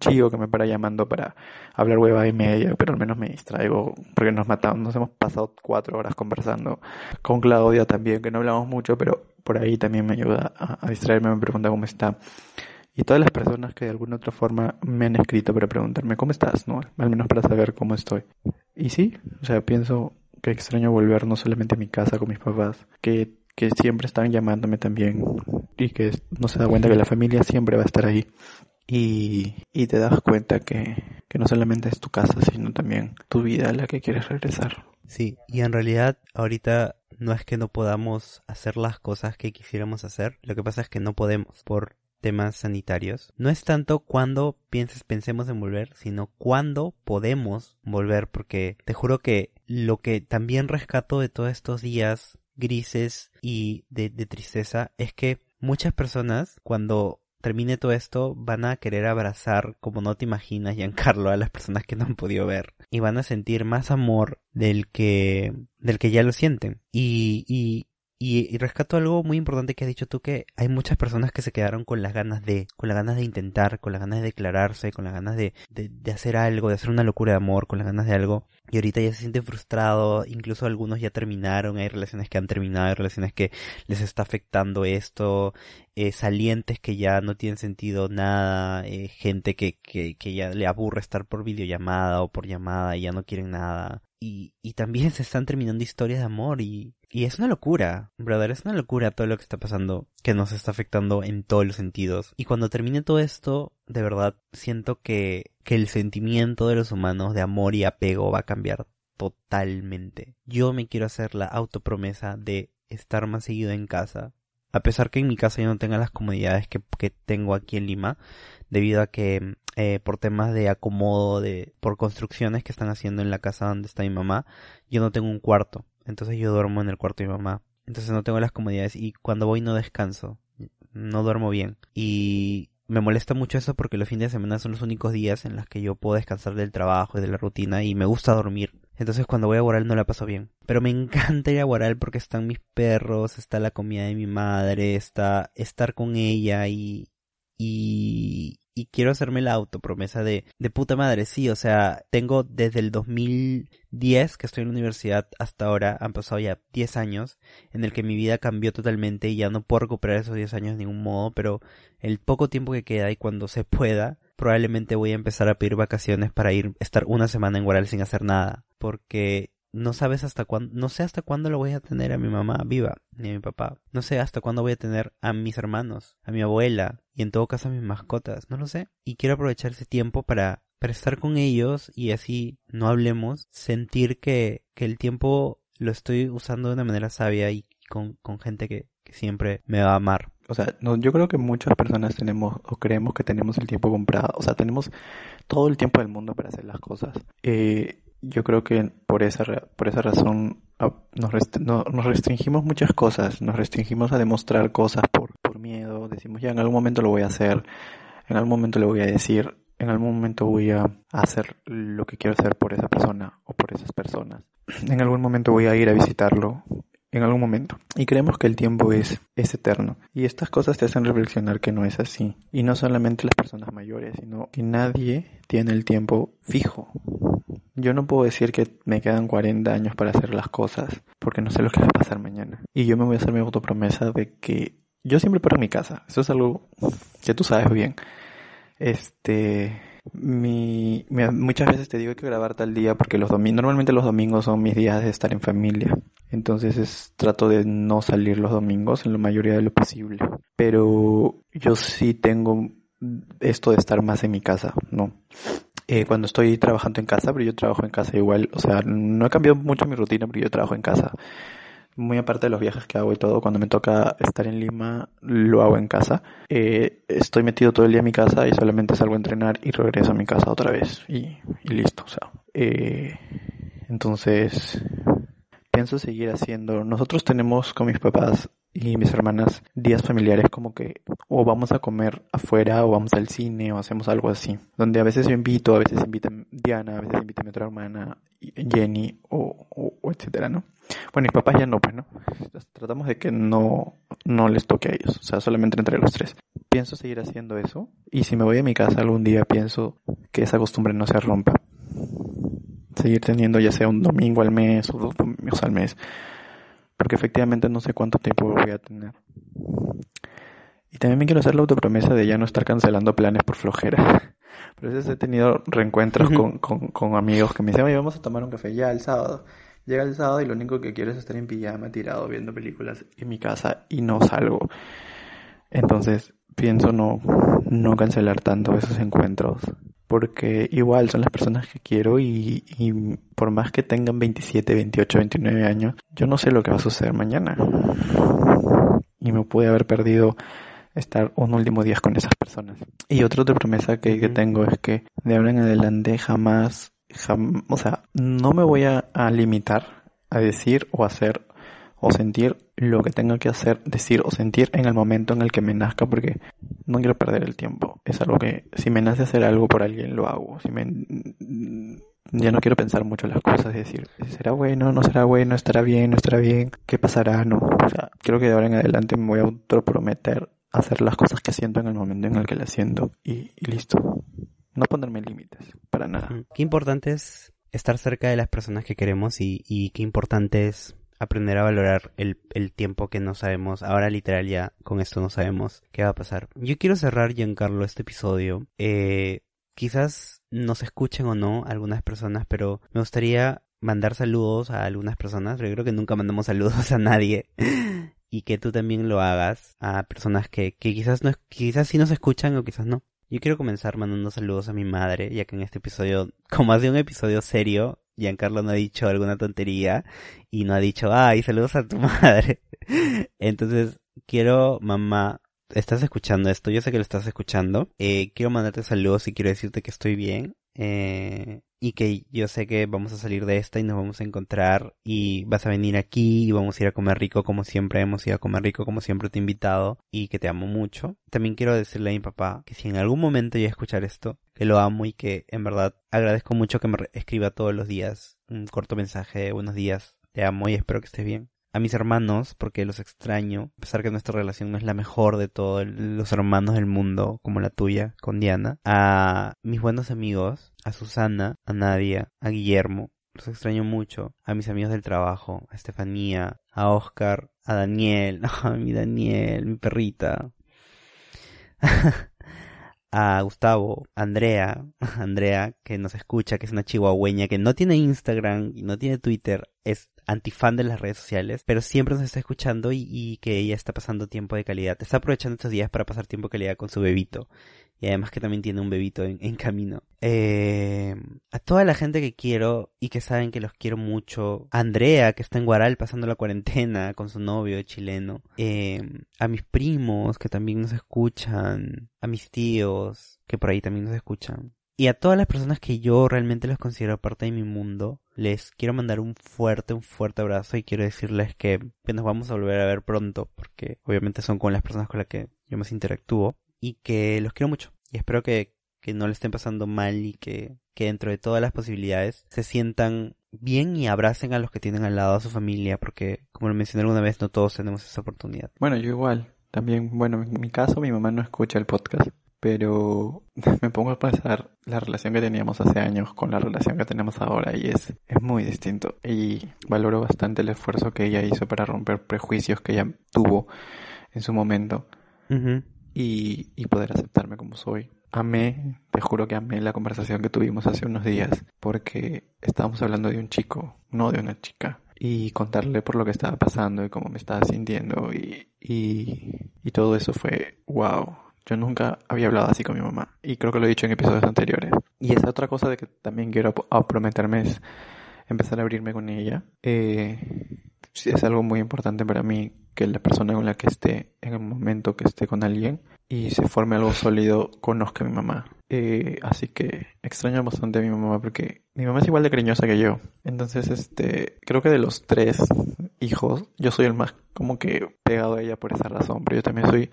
chido que me para llamando para hablar hueva y media, pero al menos me distraigo porque nos matamos, nos hemos pasado cuatro horas conversando con Claudia también, que no hablamos mucho, pero por ahí también me ayuda a, a distraerme, me pregunta cómo está. Y todas las personas que de alguna otra forma me han escrito para preguntarme cómo estás, ¿no? Al menos para saber cómo estoy. Y sí, o sea, pienso que extraño volver no solamente a mi casa con mis papás, que, que siempre están llamándome también y que no se da cuenta que la familia siempre va a estar ahí. Y, y te das cuenta que, que no solamente es tu casa, sino también tu vida a la que quieres regresar. Sí, y en realidad ahorita no es que no podamos hacer las cosas que quisiéramos hacer, lo que pasa es que no podemos por temas sanitarios. No es tanto cuando pienses, pensemos en volver, sino cuándo podemos volver, porque te juro que lo que también rescato de todos estos días grises y de, de tristeza es que muchas personas cuando termine todo esto van a querer abrazar como no te imaginas Giancarlo a las personas que no han podido ver y van a sentir más amor del que del que ya lo sienten y, y, y, y rescato algo muy importante que has dicho tú que hay muchas personas que se quedaron con las ganas de, con las ganas de intentar, con las ganas de declararse, con las ganas de, de, de hacer algo, de hacer una locura de amor, con las ganas de algo, y ahorita ya se sienten frustrados, incluso algunos ya terminaron, hay relaciones que han terminado, hay relaciones que les está afectando esto, eh, salientes que ya no tienen sentido nada, eh, gente que, que, que ya le aburre estar por videollamada o por llamada y ya no quieren nada. Y, y también se están terminando historias de amor y, y es una locura, brother, es una locura todo lo que está pasando, que nos está afectando en todos los sentidos. Y cuando termine todo esto, de verdad, siento que, que el sentimiento de los humanos de amor y apego va a cambiar totalmente. Yo me quiero hacer la autopromesa de estar más seguido en casa, a pesar que en mi casa yo no tenga las comodidades que, que tengo aquí en Lima, debido a que eh, por temas de acomodo, de por construcciones que están haciendo en la casa donde está mi mamá, yo no tengo un cuarto. Entonces yo duermo en el cuarto de mi mamá. Entonces no tengo las comodidades y cuando voy no descanso. No duermo bien. Y me molesta mucho eso porque los fines de semana son los únicos días en los que yo puedo descansar del trabajo y de la rutina y me gusta dormir. Entonces cuando voy a Guaral no la paso bien. Pero me encanta ir a Guaral porque están mis perros, está la comida de mi madre, está estar con ella y, y, y quiero hacerme la autopromesa de, de puta madre, sí, o sea, tengo desde el 2010 que estoy en la universidad hasta ahora, han pasado ya 10 años en el que mi vida cambió totalmente y ya no puedo recuperar esos 10 años de ningún modo, pero el poco tiempo que queda y cuando se pueda, probablemente voy a empezar a pedir vacaciones para ir, estar una semana en Guaral sin hacer nada, porque no sabes hasta cuándo, no sé hasta cuándo lo voy a tener a mi mamá viva, ni a mi papá. No sé hasta cuándo voy a tener a mis hermanos, a mi abuela, y en todo caso a mis mascotas, no lo sé. Y quiero aprovechar ese tiempo para, estar con ellos y así no hablemos, sentir que, que el tiempo lo estoy usando de una manera sabia y con, con gente que, que siempre me va a amar. O sea, no, yo creo que muchas personas tenemos o creemos que tenemos el tiempo comprado. O sea, tenemos todo el tiempo del mundo para hacer las cosas. Eh, yo creo que por esa, por esa razón ah, nos, nos restringimos muchas cosas, nos restringimos a demostrar cosas por, por miedo, decimos ya en algún momento lo voy a hacer, en algún momento le voy a decir, en algún momento voy a hacer lo que quiero hacer por esa persona o por esas personas, en algún momento voy a ir a visitarlo, en algún momento. Y creemos que el tiempo es, es eterno. Y estas cosas te hacen reflexionar que no es así. Y no solamente las personas mayores, sino que nadie tiene el tiempo fijo. Yo no puedo decir que me quedan 40 años para hacer las cosas, porque no sé lo que va a pasar mañana. Y yo me voy a hacer mi autopromesa de que yo siempre paro en mi casa. Eso es algo que tú sabes bien. Este, mi, muchas veces te digo que grabar tal día porque los domingos, normalmente los domingos son mis días de estar en familia. Entonces es, trato de no salir los domingos en la mayoría de lo posible. Pero yo sí tengo esto de estar más en mi casa, ¿no? Eh, cuando estoy trabajando en casa, pero yo trabajo en casa igual, o sea, no he cambiado mucho mi rutina, pero yo trabajo en casa. Muy aparte de los viajes que hago y todo, cuando me toca estar en Lima, lo hago en casa. Eh, estoy metido todo el día en mi casa y solamente salgo a entrenar y regreso a mi casa otra vez y, y listo, o sea. Eh, entonces, pienso seguir haciendo. Nosotros tenemos con mis papás y mis hermanas días familiares como que o vamos a comer afuera o vamos al cine o hacemos algo así. Donde a veces yo invito, a veces invita Diana, a veces invita mi otra hermana, Jenny o, o, etcétera, ¿no? Bueno, mis papás ya no, pues, ¿no? Tratamos de que no, no les toque a ellos, o sea, solamente entre los tres. Pienso seguir haciendo eso y si me voy a mi casa algún día pienso que esa costumbre no se rompa. Seguir teniendo ya sea un domingo al mes o dos domingos al mes porque efectivamente no sé cuánto tiempo voy a tener. Y también me quiero hacer la autopromesa de ya no estar cancelando planes por flojera. Pero a veces he tenido reencuentros con, con, con, amigos que me dicen, oye, vamos a tomar un café ya el sábado. Llega el sábado y lo único que quiero es estar en pijama tirado viendo películas en mi casa y no salgo. Entonces pienso no, no cancelar tanto esos encuentros porque igual son las personas que quiero y, por más que tengan 27, 28, 29 años, yo no sé lo que va a suceder mañana. Y me pude haber perdido estar un último día con esas personas. Y otra, otra promesa que, que tengo es que de ahora en adelante jamás, o sea, no me voy a, a limitar a decir o hacer o sentir lo que tenga que hacer, decir o sentir en el momento en el que me nazca porque no quiero perder el tiempo. Es algo que si me nace hacer algo por alguien lo hago. Si me ya no quiero pensar mucho las cosas, decir, ¿será bueno? ¿No será bueno? ¿Estará bien? ¿No estará bien? ¿Qué pasará? No. O sea, creo que de ahora en adelante me voy a autoprometer hacer las cosas que siento en el momento en el que las siento y, y listo. No ponerme límites, para nada. Qué importante es estar cerca de las personas que queremos y, y qué importante es aprender a valorar el, el, tiempo que no sabemos. Ahora literal ya con esto no sabemos qué va a pasar. Yo quiero cerrar, Giancarlo, este episodio. Eh, quizás nos escuchen o no algunas personas, pero me gustaría mandar saludos a algunas personas. Yo creo que nunca mandamos saludos a nadie. y que tú también lo hagas a personas que, que quizás no quizás sí nos escuchan o quizás no. Yo quiero comenzar mandando saludos a mi madre, ya que en este episodio, como hace un episodio serio, Giancarlo no ha dicho alguna tontería y no ha dicho, ay, saludos a tu madre. Entonces, quiero, mamá, estás escuchando esto, yo sé que lo estás escuchando. Eh, quiero mandarte saludos y quiero decirte que estoy bien. Eh, y que yo sé que vamos a salir de esta y nos vamos a encontrar y vas a venir aquí y vamos a ir a comer rico como siempre hemos ido a comer rico como siempre te he invitado y que te amo mucho. También quiero decirle a mi papá que si en algún momento llega a escuchar esto, que lo amo y que en verdad agradezco mucho que me escriba todos los días un corto mensaje de buenos días, te amo y espero que estés bien a mis hermanos porque los extraño, a pesar que nuestra relación no es la mejor de todos los hermanos del mundo como la tuya con Diana, a mis buenos amigos, a Susana, a Nadia, a Guillermo, los extraño mucho, a mis amigos del trabajo, a Estefanía, a Oscar, a Daniel, a mi Daniel, mi perrita. a Gustavo, a Andrea, Andrea que nos escucha, que es una chihuahueña que no tiene Instagram y no tiene Twitter, es antifan de las redes sociales, pero siempre nos está escuchando y, que ella está pasando tiempo de calidad. Está aprovechando estos días para pasar tiempo de calidad con su bebito. Y además que también tiene un bebito en, camino. Eh, a toda la gente que quiero y que saben que los quiero mucho. Andrea, que está en Guaral pasando la cuarentena con su novio chileno. Eh, a mis primos, que también nos escuchan. A mis tíos, que por ahí también nos escuchan. Y a todas las personas que yo realmente los considero parte de mi mundo, les quiero mandar un fuerte, un fuerte abrazo y quiero decirles que, nos vamos a volver a ver pronto, porque obviamente son con las personas con las que yo más interactúo, y que los quiero mucho. Y espero que, que no le estén pasando mal y que, que dentro de todas las posibilidades se sientan bien y abracen a los que tienen al lado a su familia, porque como lo mencioné alguna vez, no todos tenemos esa oportunidad. Bueno, yo igual. También, bueno, en mi caso mi mamá no escucha el podcast, pero me pongo a pasar la relación que teníamos hace años con la relación que tenemos ahora y es, es muy distinto. Y valoro bastante el esfuerzo que ella hizo para romper prejuicios que ella tuvo en su momento y, y poder aceptarme como soy. Amé, te juro que amé la conversación que tuvimos hace unos días porque estábamos hablando de un chico, no de una chica y contarle por lo que estaba pasando y cómo me estaba sintiendo y, y, y todo eso fue wow. Yo nunca había hablado así con mi mamá y creo que lo he dicho en episodios anteriores. Y esa otra cosa de que también quiero prometerme es empezar a abrirme con ella. Eh, es algo muy importante para mí que la persona con la que esté en el momento que esté con alguien y se forme algo sólido conozca a mi mamá. Eh, así que extraño bastante a mi mamá porque mi mamá es igual de cariñosa que yo. Entonces, este, creo que de los tres hijos, yo soy el más como que pegado a ella por esa razón. Pero yo también soy,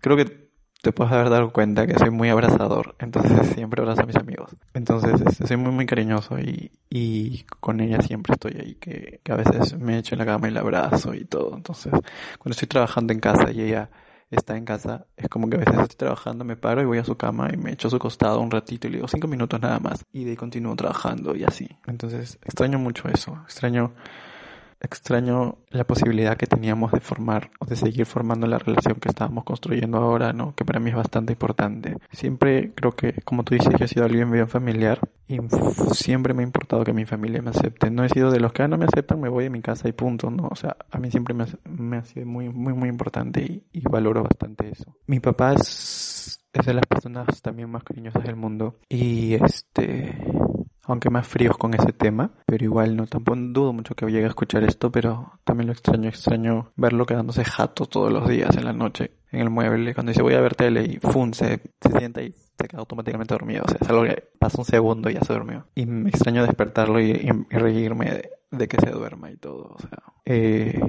creo que te puedes haber dado cuenta que soy muy abrazador, entonces siempre abrazo a mis amigos. Entonces este, soy muy muy cariñoso y, y con ella siempre estoy ahí, que, que, a veces me echo en la cama y la abrazo y todo. Entonces cuando estoy trabajando en casa y ella está en casa, es como que a veces estoy trabajando, me paro y voy a su cama y me echo a su costado un ratito y le digo cinco minutos nada más y de ahí continúo trabajando y así. Entonces extraño mucho eso, extraño extraño la posibilidad que teníamos de formar o de seguir formando la relación que estábamos construyendo ahora, ¿no? Que para mí es bastante importante. Siempre creo que, como tú dices, yo he sido alguien bien familiar y siempre me ha importado que mi familia me acepte. No he sido de los que ah, no me aceptan, me voy de mi casa y punto, ¿no? O sea, a mí siempre me ha, sido muy, muy, muy importante y, valoro bastante eso. Mi papá es de las personas también más cariñosas del mundo y este aunque más fríos con ese tema, pero igual no tampoco dudo mucho que llegue a escuchar esto, pero también lo extraño, extraño verlo quedándose jato todos los días en la noche en el mueble, cuando dice voy a ver tele y fun, se, sienta y se queda automáticamente dormido, o sea, que pasa un segundo y ya se durmió. Y me extraño despertarlo y, reírme de, que se duerma y todo, o sea. Eh,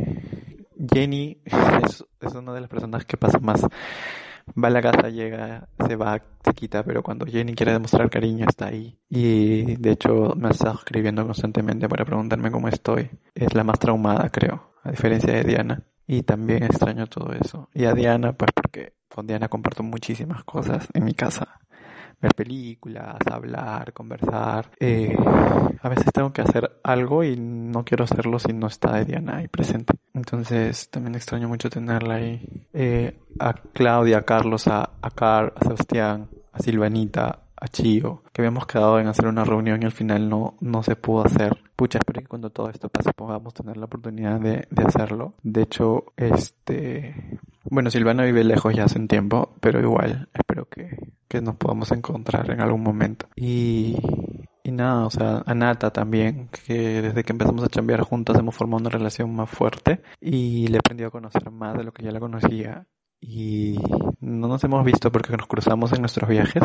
Jenny es, es una de las personas que pasa más va a la casa, llega, se va, se quita, pero cuando Jenny quiere demostrar cariño está ahí. Y de hecho me estado escribiendo constantemente para preguntarme cómo estoy. Es la más traumada, creo, a diferencia de Diana. Y también extraño todo eso. Y a Diana, pues porque con Diana comparto muchísimas cosas en mi casa ver películas, hablar, conversar. Eh, a veces tengo que hacer algo y no quiero hacerlo si no está Diana ahí presente. Entonces también extraño mucho tenerla ahí. Eh, a Claudia, a Carlos, a, a Car, a Sebastián, a Silvanita, a Chio, que habíamos quedado en hacer una reunión y al final no, no se pudo hacer. Pucha, espero que cuando todo esto pase podamos tener la oportunidad de, de hacerlo. De hecho, este... Bueno, Silvana vive lejos ya hace un tiempo, pero igual espero que, que nos podamos encontrar en algún momento. Y, y nada, o sea, a Nata también, que desde que empezamos a chambear juntas hemos formado una relación más fuerte y le he aprendido a conocer más de lo que ya la conocía y no nos hemos visto porque nos cruzamos en nuestros viajes,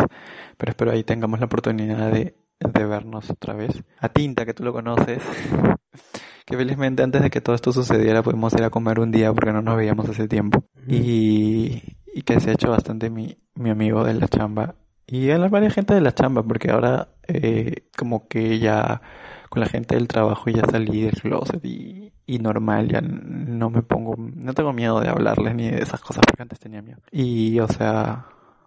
pero espero ahí tengamos la oportunidad de, de vernos otra vez. A Tinta, que tú lo conoces, que felizmente antes de que todo esto sucediera pudimos ir a comer un día porque no nos veíamos hace tiempo. Y, y que se ha hecho bastante mi, mi amigo de la chamba. Y a la varias gente de la chamba, porque ahora eh, como que ya con la gente del trabajo ya salí del closet y, y normal, ya no me pongo, no tengo miedo de hablarles ni de esas cosas porque antes tenía miedo. Y o sea,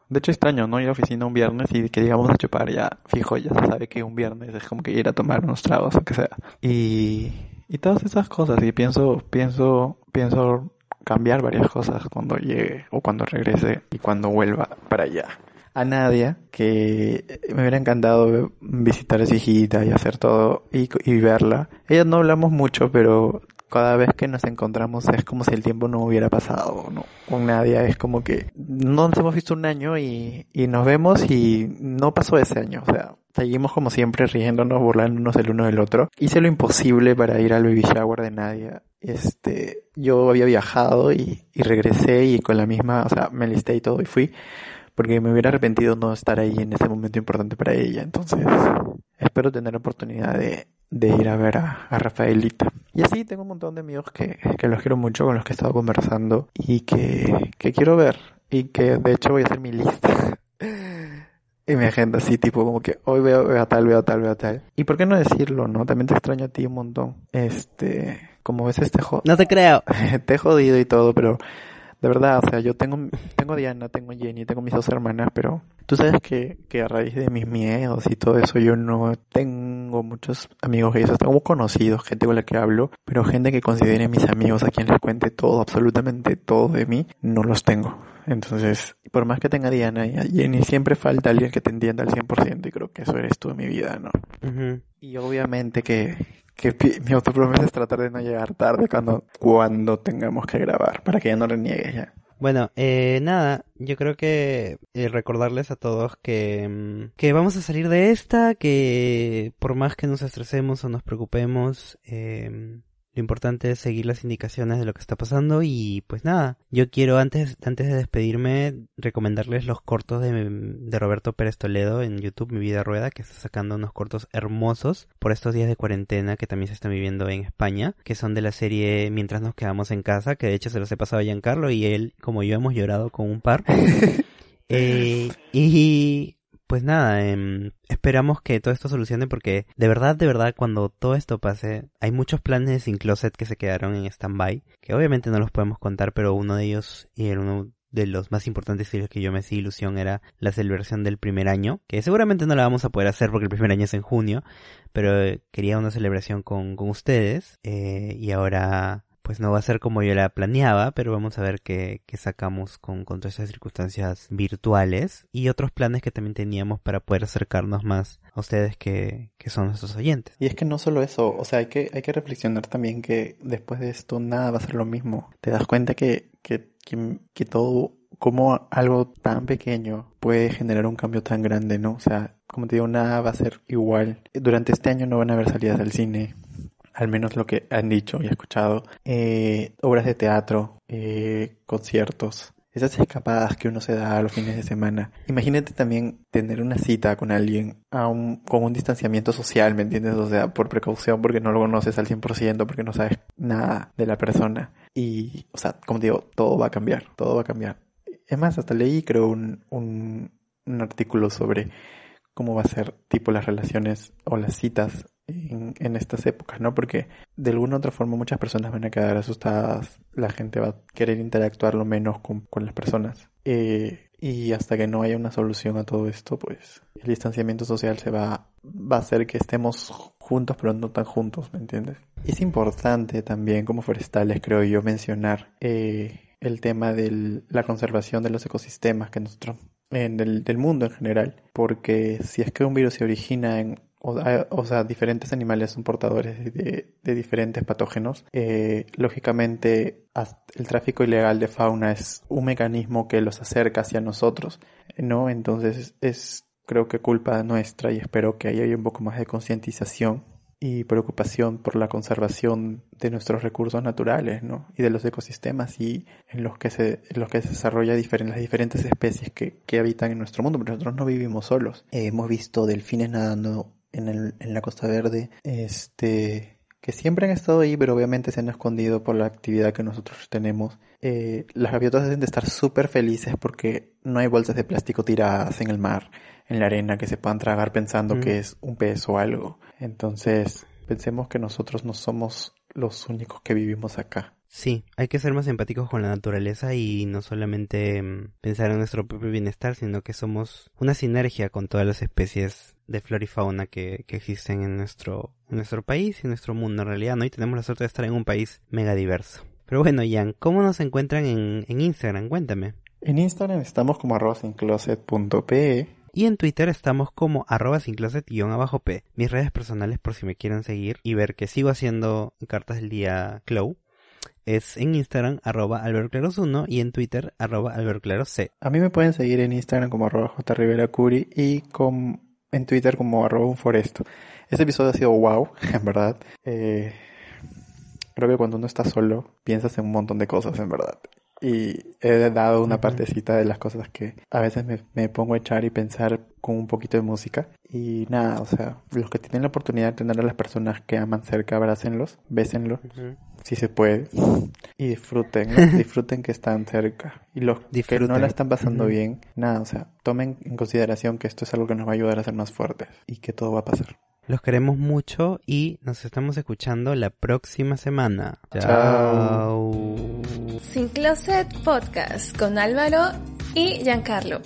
de hecho extraño, ¿no? Ir a la oficina un viernes y que digamos a chupar ya fijo, ya se sabe que un viernes es como que ir a tomar unos tragos o que sea. Y, y todas esas cosas y pienso, pienso, pienso cambiar varias cosas cuando llegue o cuando regrese y cuando vuelva para allá. A Nadia, que me hubiera encantado visitar a su hijita y hacer todo y, y verla. Ella no hablamos mucho, pero cada vez que nos encontramos es como si el tiempo no hubiera pasado, ¿no? Con Nadia es como que no nos hemos visto un año y, y nos vemos y no pasó ese año, o sea, seguimos como siempre riéndonos, burlándonos el uno del otro. Hice lo imposible para ir al baby shower de Nadia. Este, yo había viajado y, y regresé y con la misma, o sea, me listé y todo y fui porque me hubiera arrepentido no estar ahí en ese momento importante para ella. Entonces, espero tener la oportunidad de, de ir a ver a, a, Rafaelita. Y así tengo un montón de amigos que, que los quiero mucho, con los que he estado conversando y que, que quiero ver. Y que de hecho voy a hacer mi lista. en mi agenda así, tipo como que hoy veo, veo a tal, veo a tal, veo a tal. Y por qué no decirlo, ¿no? También te extraño a ti un montón. Este, como ves este jodido. No te creo. te he jodido y todo, pero de verdad, o sea, yo tengo, tengo Diana, tengo Jenny, tengo mis dos hermanas, pero tú sabes que, que a raíz de mis miedos y todo eso, yo no tengo muchos amigos gays, tengo conocidos, gente con la que hablo, pero gente que considere mis amigos a quien les cuente todo, absolutamente todo de mí, no los tengo. Entonces, por más que tenga a Diana y a Jenny, siempre falta alguien que te entienda al 100% y creo que eso eres tú en mi vida, ¿no? Uh -huh. Y obviamente que, que mi autopromesa es tratar de no llegar tarde cuando, cuando tengamos que grabar, para que ya no reniegues ya. Bueno, eh, nada, yo creo que eh, recordarles a todos que, que vamos a salir de esta, que por más que nos estresemos o nos preocupemos, eh, lo importante es seguir las indicaciones de lo que está pasando y pues nada, yo quiero antes, antes de despedirme recomendarles los cortos de, de Roberto Pérez Toledo en YouTube, Mi Vida Rueda, que está sacando unos cortos hermosos por estos días de cuarentena que también se están viviendo en España, que son de la serie Mientras nos quedamos en casa, que de hecho se los he pasado a Giancarlo y él, como yo, hemos llorado con un par. eh, y pues nada, eh, esperamos que todo esto solucione porque de verdad, de verdad, cuando todo esto pase, hay muchos planes sin closet que se quedaron en stand-by, que obviamente no los podemos contar, pero uno de ellos y era uno de los más importantes y los que yo me hacía ilusión era la celebración del primer año, que seguramente no la vamos a poder hacer porque el primer año es en junio, pero quería una celebración con, con ustedes eh, y ahora pues no va a ser como yo la planeaba, pero vamos a ver qué, qué sacamos con, con, todas esas circunstancias virtuales y otros planes que también teníamos para poder acercarnos más a ustedes que, que son nuestros oyentes. Y es que no solo eso, o sea, hay que, hay que reflexionar también que después de esto nada va a ser lo mismo. Te das cuenta que, que, que, que todo, como algo tan pequeño puede generar un cambio tan grande, ¿no? O sea, como te digo, nada va a ser igual. Durante este año no van a haber salidas al cine, al menos lo que han dicho y escuchado, eh, obras de teatro, eh, conciertos, esas escapadas que uno se da a los fines de semana. Imagínate también tener una cita con alguien a un, con un distanciamiento social, ¿me entiendes? O sea, por precaución, porque no lo conoces al 100%, porque no sabes nada de la persona. Y, o sea, como te digo, todo va a cambiar, todo va a cambiar. Es más, hasta leí, creo, un, un, un artículo sobre cómo va a ser tipo las relaciones o las citas en, estas épocas, ¿no? Porque de alguna u otra forma muchas personas van a quedar asustadas, la gente va a querer interactuar lo menos con, con las personas. Eh, y hasta que no haya una solución a todo esto, pues el distanciamiento social se va, va a hacer que estemos juntos pero no tan juntos, ¿me entiendes? Es importante también como forestales, creo yo, mencionar eh, el tema de la conservación de los ecosistemas que nosotros, eh, del, del mundo en general, porque si es que un virus se origina en o, sea, diferentes animales son portadores de, diferentes patógenos. Eh, lógicamente, el tráfico ilegal de fauna es un mecanismo que los acerca hacia nosotros, ¿no? Entonces, es creo que culpa nuestra y espero que haya un poco más de concientización y preocupación por la conservación de nuestros recursos naturales, ¿no? Y de los ecosistemas y en los que se, en los que se desarrolla las diferentes especies que, que habitan en nuestro mundo, pero nosotros no vivimos solos. Hemos visto delfines nadando en, el, en la Costa Verde, este, que siempre han estado ahí, pero obviamente se han escondido por la actividad que nosotros tenemos. Eh, las gaviotas deben de estar súper felices porque no hay bolsas de plástico tiradas en el mar, en la arena, que se puedan tragar pensando que es un pez o algo. Entonces, pensemos que nosotros no somos los únicos que vivimos acá. Sí, hay que ser más empáticos con la naturaleza y no solamente mm, pensar en nuestro propio bienestar, sino que somos una sinergia con todas las especies de flora y fauna que, que existen en nuestro, en nuestro país y en nuestro mundo en realidad, ¿no? Y tenemos la suerte de estar en un país mega diverso. Pero bueno, Ian, ¿cómo nos encuentran en, en Instagram? Cuéntame. En Instagram estamos como arroba sincloset.pe y en Twitter estamos como arroba abajo p Mis redes personales por si me quieren seguir y ver que sigo haciendo cartas del día Clow es en Instagram arroba albertclaros1 y en Twitter arroba albertclaros A mí me pueden seguir en Instagram como arroba jriveracuri y con en Twitter como arroba un foresto. Este episodio ha sido wow, en verdad. Eh, creo que cuando uno está solo piensas en un montón de cosas, en verdad. Y he dado una partecita de las cosas que a veces me, pongo a echar y pensar con un poquito de música. Y nada, o sea, los que tienen la oportunidad de tener a las personas que aman cerca, abrácenlos, bésenlos, si se puede. Y disfruten, disfruten que están cerca. Y los que no la están pasando bien, nada, o sea, tomen en consideración que esto es algo que nos va a ayudar a ser más fuertes y que todo va a pasar. Los queremos mucho y nos estamos escuchando la próxima semana. Chao. Sin Closet Podcast con Álvaro y Giancarlo.